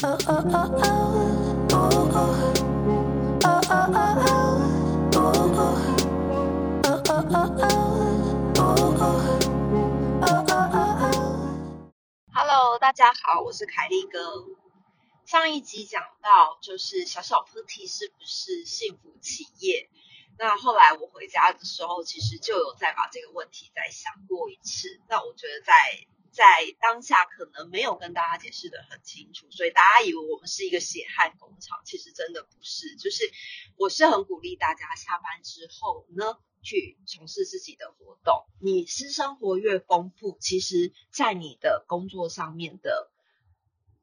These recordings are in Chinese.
Hello，大家好，我是凯利哥。上一集讲到，就是小小 Putty 是不是幸福企业？那后来我回家的时候，其实就有再把这个问题再想过一次。那我觉得在在当下可能没有跟大家解释的很清楚，所以大家以为我们是一个血汗工厂，其实真的不是。就是我是很鼓励大家下班之后呢，去从事自己的活动。你私生活越丰富，其实在你的工作上面的。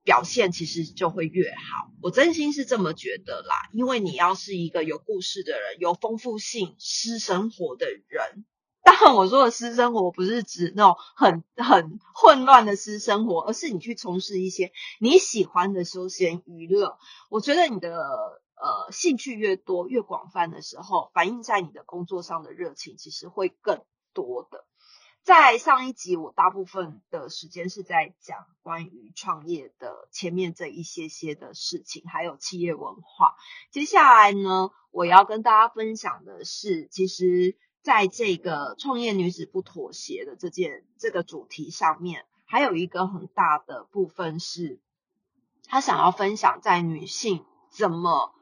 表现其实就会越好，我真心是这么觉得啦。因为你要是一个有故事的人，有丰富性私生活的人，当然我说的私生活不是指那种很很混乱的私生活，而是你去从事一些你喜欢的休闲娱乐。我觉得你的呃兴趣越多越广泛的时候，反映在你的工作上的热情其实会更多的。在上一集，我大部分的时间是在讲关于创业的前面这一些些的事情，还有企业文化。接下来呢，我要跟大家分享的是，其实在这个创业女子不妥协的这件这个主题上面，还有一个很大的部分是，她想要分享在女性怎么。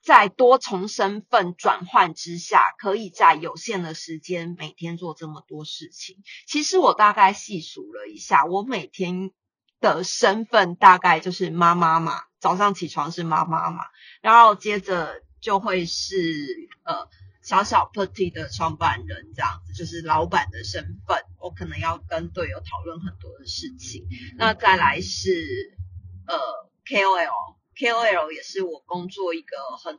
在多重身份转换之下，可以在有限的时间每天做这么多事情。其实我大概细数了一下，我每天的身份大概就是妈妈嘛，早上起床是妈妈嘛，然后接着就会是呃小小 party 的创办人这样子，就是老板的身份。我可能要跟队友讨论很多的事情。那再来是呃 KOL。KOL 也是我工作一个很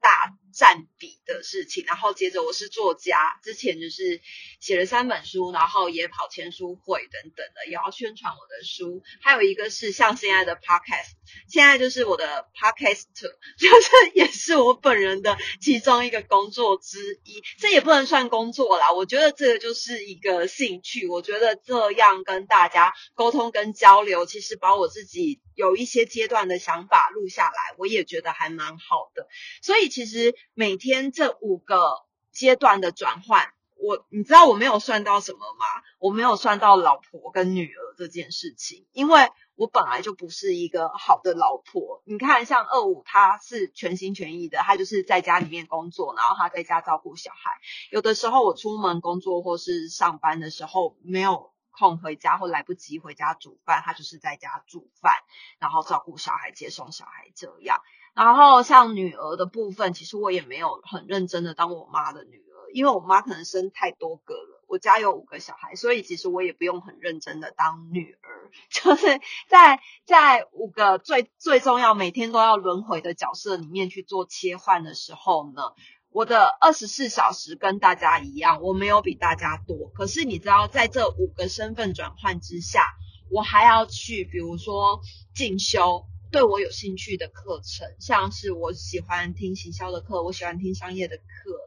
大占比的事情，然后接着我是作家，之前就是写了三本书，然后也跑签书会等等的，也要宣传我的书。还有一个是像现在的 Podcast，现在就是我的 Podcast，就是也是我本人的其中一个工作之一。这也不能算工作啦，我觉得这个就是一个兴趣。我觉得这样跟大家沟通跟交流，其实把我自己。有一些阶段的想法录下来，我也觉得还蛮好的。所以其实每天这五个阶段的转换，我你知道我没有算到什么吗？我没有算到老婆跟女儿这件事情，因为我本来就不是一个好的老婆。你看，像二五，他是全心全意的，他就是在家里面工作，然后他在家照顾小孩。有的时候我出门工作或是上班的时候，没有。空回家或来不及回家煮饭，他就是在家煮饭，然后照顾小孩、接送小孩这样。然后像女儿的部分，其实我也没有很认真的当我妈的女儿，因为我妈可能生太多个了，我家有五个小孩，所以其实我也不用很认真的当女儿。就是在在五个最最重要、每天都要轮回的角色里面去做切换的时候呢？我的二十四小时跟大家一样，我没有比大家多。可是你知道，在这五个身份转换之下，我还要去，比如说进修对我有兴趣的课程，像是我喜欢听行销的课，我喜欢听商业的课，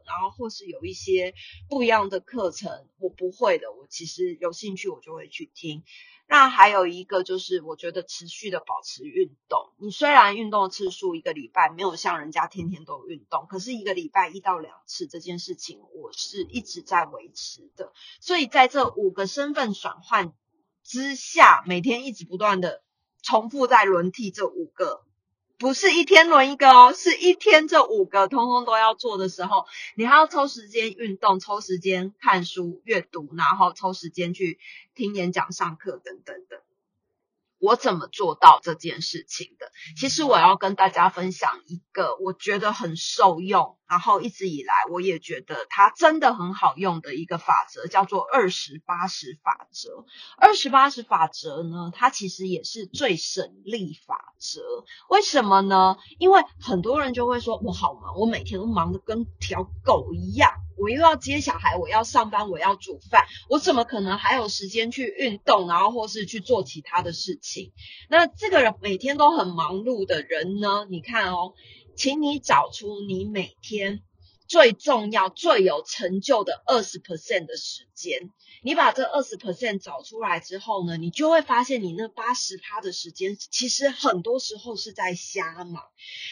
然后或是有一些不一样的课程，我不会的，我其实有兴趣，我就会去听。那还有一个就是，我觉得持续的保持运动。你虽然运动次数一个礼拜没有像人家天天都有运动，可是一个礼拜一到两次这件事情，我是一直在维持的。所以在这五个身份转换之下，每天一直不断的重复在轮替这五个。不是一天轮一个哦，是一天这五个通通都要做的时候，你还要抽时间运动，抽时间看书阅读，然后抽时间去听演讲、上课等等的。我怎么做到这件事情的？其实我要跟大家分享一个我觉得很受用，然后一直以来我也觉得它真的很好用的一个法则，叫做二十八十法则。二十八十法则呢，它其实也是最省力法则。为什么呢？因为很多人就会说，我好忙，我每天都忙得跟条狗一样。我又要接小孩，我要上班，我要煮饭，我怎么可能还有时间去运动，然后或是去做其他的事情？那这个人每天都很忙碌的人呢？你看哦，请你找出你每天最重要、最有成就的二十 percent 的时间。你把这二十 percent 找出来之后呢，你就会发现你那八十趴的时间，其实很多时候是在瞎忙。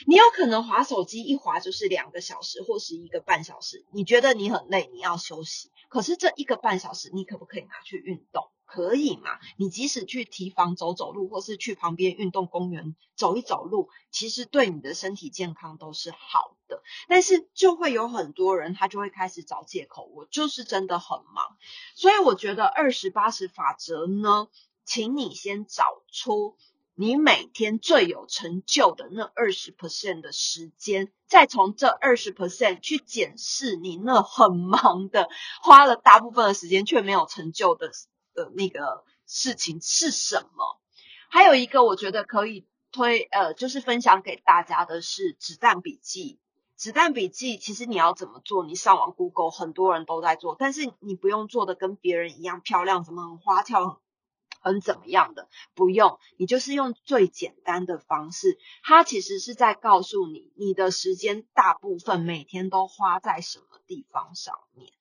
你有可能划手机一划就是两个小时或是一个半小时，你觉得你很累，你要休息。可是这一个半小时，你可不可以拿去运动？可以嘛？你即使去提防走走路，或是去旁边运动公园走一走路，其实对你的身体健康都是好的。但是就会有很多人，他就会开始找借口，我就是真的很忙。所以我觉得二十八十法则呢，请你先找出你每天最有成就的那二十 percent 的时间，再从这二十 percent 去检视你那很忙的，花了大部分的时间却没有成就的。的那个事情是什么？还有一个我觉得可以推呃，就是分享给大家的是子弹笔记。子弹笔记其实你要怎么做？你上网 Google 很多人都在做，但是你不用做的跟别人一样漂亮，怎么很花俏，很怎么样的？不用，你就是用最简单的方式。它其实是在告诉你，你的时间大部分每天都花在什么地方上面。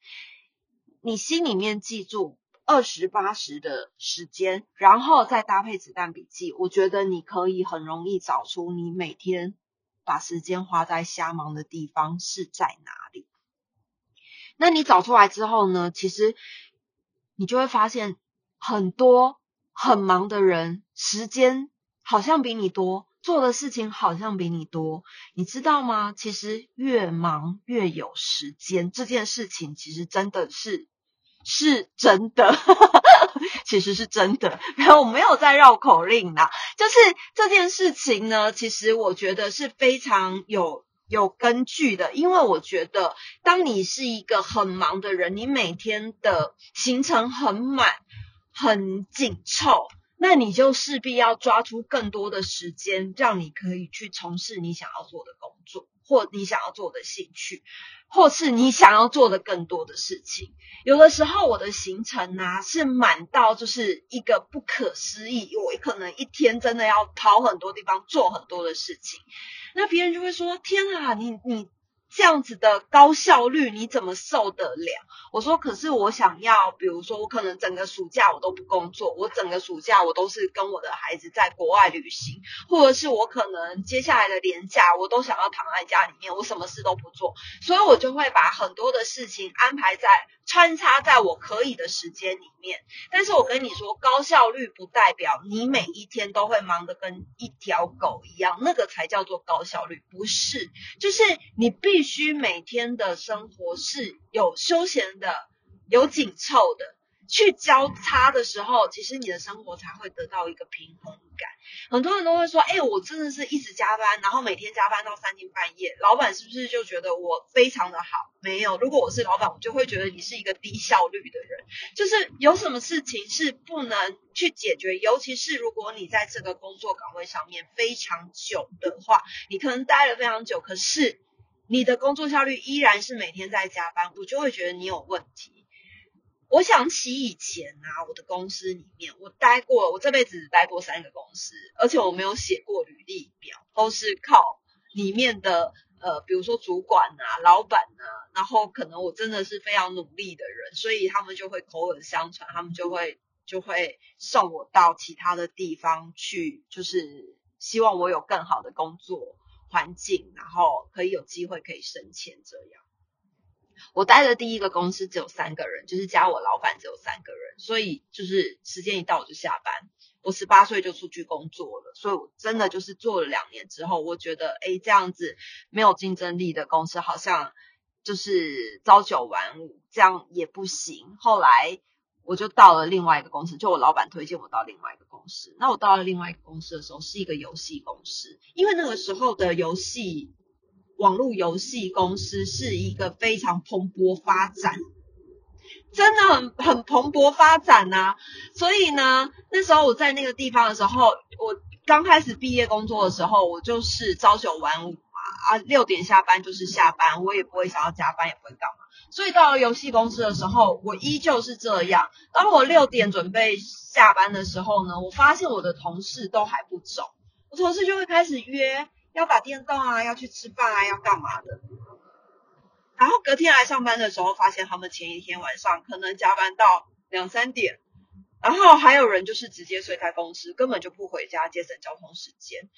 你心里面记住。二十八十的时间，然后再搭配子弹笔记，我觉得你可以很容易找出你每天把时间花在瞎忙的地方是在哪里。那你找出来之后呢？其实你就会发现，很多很忙的人，时间好像比你多，做的事情好像比你多，你知道吗？其实越忙越有时间，这件事情其实真的是。是真的，其实是真的，没有我没有在绕口令啦。就是这件事情呢，其实我觉得是非常有有根据的，因为我觉得当你是一个很忙的人，你每天的行程很满、很紧凑，那你就势必要抓出更多的时间，让你可以去从事你想要做的工作。或你想要做的兴趣，或是你想要做的更多的事情，有的时候我的行程呢是满到就是一个不可思议，我可能一天真的要跑很多地方做很多的事情，那别人就会说：天啊，你你。这样子的高效率你怎么受得了？我说，可是我想要，比如说，我可能整个暑假我都不工作，我整个暑假我都是跟我的孩子在国外旅行，或者是我可能接下来的年假我都想要躺在家里面，我什么事都不做，所以我就会把很多的事情安排在穿插在我可以的时间里面。但是我跟你说，高效率不代表你每一天都会忙得跟一条狗一样，那个才叫做高效率，不是，就是你必。必须每天的生活是有休闲的、有紧凑的，去交叉的时候，其实你的生活才会得到一个平衡感。很多人都会说：“哎，我真的是一直加班，然后每天加班到三更半夜，老板是不是就觉得我非常的好？”没有，如果我是老板，我就会觉得你是一个低效率的人。就是有什么事情是不能去解决，尤其是如果你在这个工作岗位上面非常久的话，你可能待了非常久，可是。你的工作效率依然是每天在加班，我就会觉得你有问题。我想起以前啊，我的公司里面，我待过，我这辈子只待过三个公司，而且我没有写过履历表，都是靠里面的呃，比如说主管啊、老板啊，然后可能我真的是非常努力的人，所以他们就会口耳相传，他们就会就会送我到其他的地方去，就是希望我有更好的工作。环境，然后可以有机会可以升迁，这样。我待的第一个公司只有三个人，就是加我老板只有三个人，所以就是时间一到我就下班。我十八岁就出去工作了，所以我真的就是做了两年之后，我觉得哎，这样子没有竞争力的公司好像就是朝九晚五，这样也不行。后来。我就到了另外一个公司，就我老板推荐我到另外一个公司。那我到了另外一个公司的时候，是一个游戏公司，因为那个时候的游戏网络游戏公司是一个非常蓬勃发展，真的很很蓬勃发展呐。所以呢，那时候我在那个地方的时候，我刚开始毕业工作的时候，我就是朝九晚五嘛，啊，六点下班就是下班，我也不会想要加班，也不会干。所以到了游戏公司的时候，我依旧是这样。当我六点准备下班的时候呢，我发现我的同事都还不走，我同事就会开始约要打电动啊，要去吃饭啊，要干嘛的。然后隔天来上班的时候，发现他们前一天晚上可能加班到两三点，然后还有人就是直接睡在公司，根本就不回家，节省交通时间。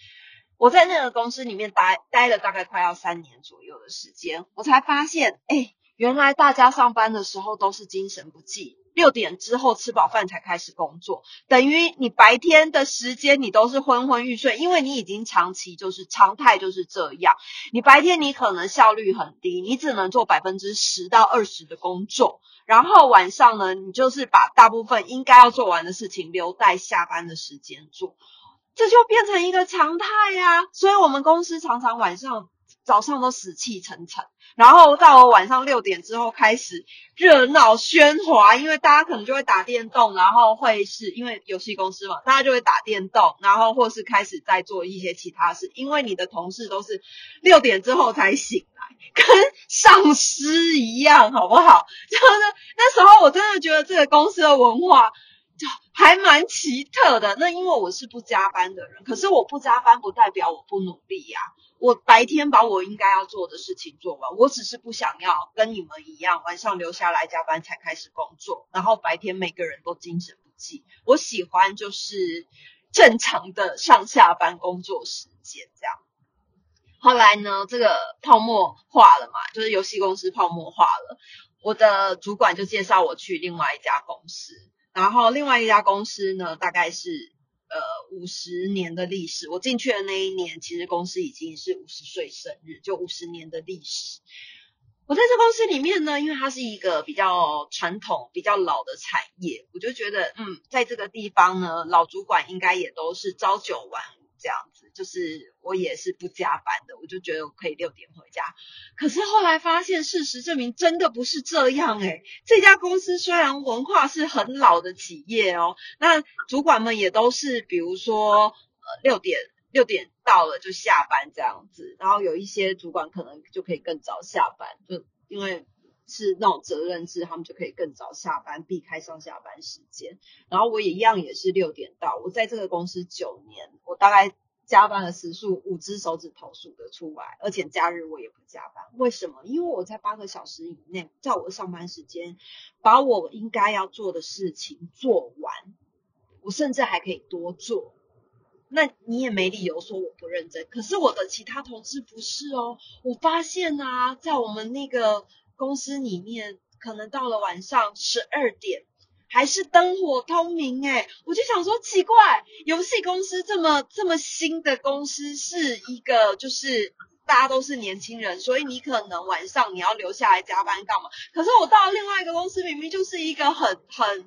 我在那个公司里面待待了大概快要三年左右的时间，我才发现，哎，原来大家上班的时候都是精神不济。六点之后吃饱饭才开始工作，等于你白天的时间你都是昏昏欲睡，因为你已经长期就是常态就是这样。你白天你可能效率很低，你只能做百分之十到二十的工作，然后晚上呢，你就是把大部分应该要做完的事情留在下班的时间做，这就变成一个常态呀。所以我们公司常常晚上。早上都死气沉沉，然后到了晚上六点之后开始热闹喧哗，因为大家可能就会打电动，然后会是因为游戏公司嘛，大家就会打电动，然后或是开始在做一些其他事，因为你的同事都是六点之后才醒来，跟丧尸一样，好不好？就是那时候我真的觉得这个公司的文化就还蛮奇特的。那因为我是不加班的人，可是我不加班不代表我不努力呀。我白天把我应该要做的事情做完，我只是不想要跟你们一样晚上留下来加班才开始工作，然后白天每个人都精神不济。我喜欢就是正常的上下班工作时间这样。后来呢，这个泡沫化了嘛，就是游戏公司泡沫化了，我的主管就介绍我去另外一家公司，然后另外一家公司呢，大概是。呃，五十年的历史，我进去的那一年，其实公司已经是五十岁生日，就五十年的历史。我在这公司里面呢，因为它是一个比较传统、比较老的产业，我就觉得，嗯，在这个地方呢，老主管应该也都是朝九晚五这样子。就是我也是不加班的，我就觉得我可以六点回家。可是后来发现，事实证明真的不是这样诶这家公司虽然文化是很老的企业哦，那主管们也都是，比如说呃六点六点到了就下班这样子。然后有一些主管可能就可以更早下班，就因为是那种责任制，他们就可以更早下班，避开上下班时间。然后我也一样也是六点到，我在这个公司九年，我大概。加班的时数五只手指头数得出来，而且假日我也不加班。为什么？因为我在八个小时以内，在我的上班时间，把我应该要做的事情做完，我甚至还可以多做。那你也没理由说我不认真。可是我的其他同事不是哦。我发现啊，在我们那个公司里面，可能到了晚上十二点。还是灯火通明哎，我就想说奇怪，游戏公司这么这么新的公司，是一个就是大家都是年轻人，所以你可能晚上你要留下来加班干嘛？可是我到了另外一个公司，明明就是一个很很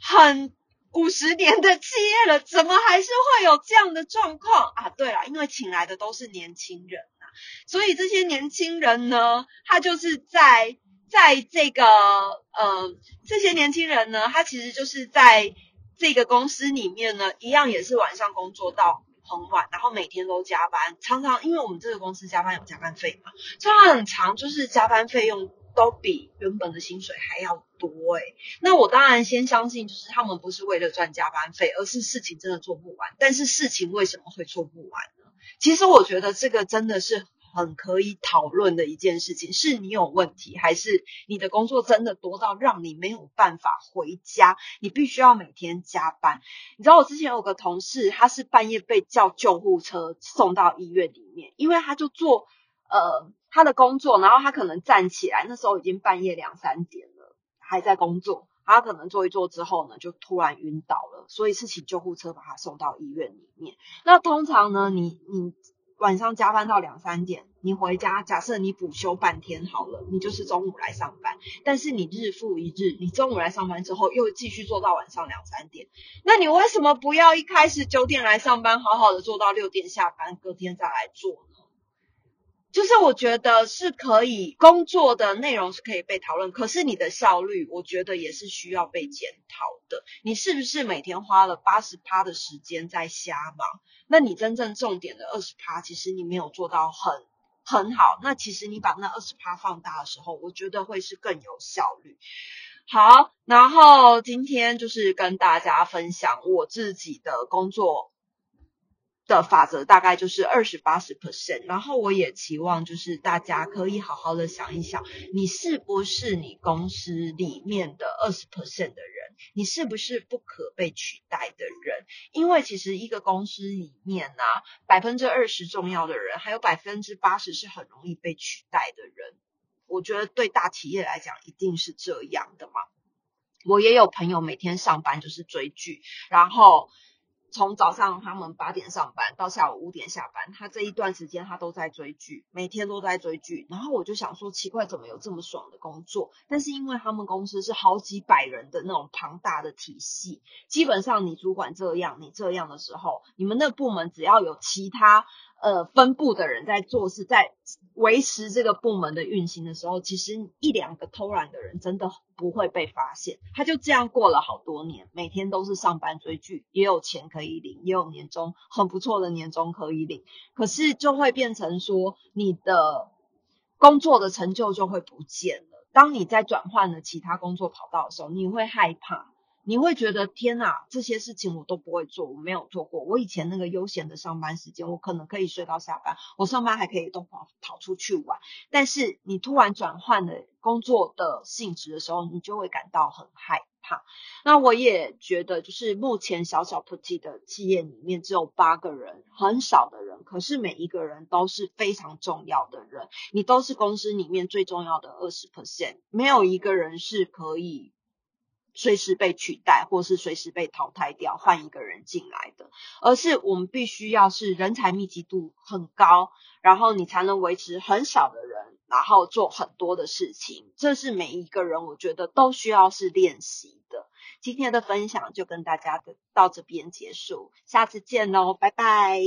很五十年的企业了，怎么还是会有这样的状况啊？对了，因为请来的都是年轻人呐，所以这些年轻人呢，他就是在。在这个呃，这些年轻人呢，他其实就是在这个公司里面呢，一样也是晚上工作到很晚，然后每天都加班，常常因为我们这个公司加班有加班费嘛，常常很长，就是加班费用都比原本的薪水还要多诶。那我当然先相信，就是他们不是为了赚加班费，而是事情真的做不完。但是事情为什么会做不完呢？其实我觉得这个真的是。很可以讨论的一件事情，是你有问题，还是你的工作真的多到让你没有办法回家？你必须要每天加班。你知道我之前有个同事，他是半夜被叫救护车送到医院里面，因为他就做呃他的工作，然后他可能站起来，那时候已经半夜两三点了，还在工作，他可能做一做之后呢，就突然晕倒了，所以是请救护车把他送到医院里面。那通常呢，你你。晚上加班到两三点，你回家，假设你补休半天好了，你就是中午来上班。但是你日复一日，你中午来上班之后又继续做到晚上两三点，那你为什么不要一开始九点来上班，好好的做到六点下班，隔天再来做？就是我觉得是可以工作的内容是可以被讨论，可是你的效率，我觉得也是需要被检讨的。你是不是每天花了八十趴的时间在瞎忙？那你真正重点的二十趴，其实你没有做到很很好。那其实你把那二十趴放大的时候，我觉得会是更有效率。好，然后今天就是跟大家分享我自己的工作。的法则大概就是二十八十 percent，然后我也期望就是大家可以好好的想一想，你是不是你公司里面的二十 percent 的人，你是不是不可被取代的人？因为其实一个公司里面呢，百分之二十重要的人，还有百分之八十是很容易被取代的人。我觉得对大企业来讲一定是这样的嘛。我也有朋友每天上班就是追剧，然后。从早上他们八点上班到下午五点下班，他这一段时间他都在追剧，每天都在追剧。然后我就想说，奇怪，怎么有这么爽的工作？但是因为他们公司是好几百人的那种庞大的体系，基本上你主管这样，你这样的时候，你们那部门只要有其他。呃，分部的人在做事，在维持这个部门的运行的时候，其实一两个偷懒的人真的不会被发现。他就这样过了好多年，每天都是上班追剧，也有钱可以领，也有年终很不错的年终可以领。可是就会变成说，你的工作的成就就会不见了。当你在转换了其他工作跑道的时候，你会害怕。你会觉得天哪，这些事情我都不会做，我没有做过。我以前那个悠闲的上班时间，我可能可以睡到下班，我上班还可以动跑跑出去玩。但是你突然转换了工作的性质的时候，你就会感到很害怕。那我也觉得，就是目前小小 Putty 的企业里面只有八个人，很少的人，可是每一个人都是非常重要的人，你都是公司里面最重要的二十 percent，没有一个人是可以。随时被取代，或是随时被淘汰掉，换一个人进来的，而是我们必须要是人才密集度很高，然后你才能维持很少的人，然后做很多的事情。这是每一个人我觉得都需要是练习的。今天的分享就跟大家的到这边结束，下次见喽，拜拜。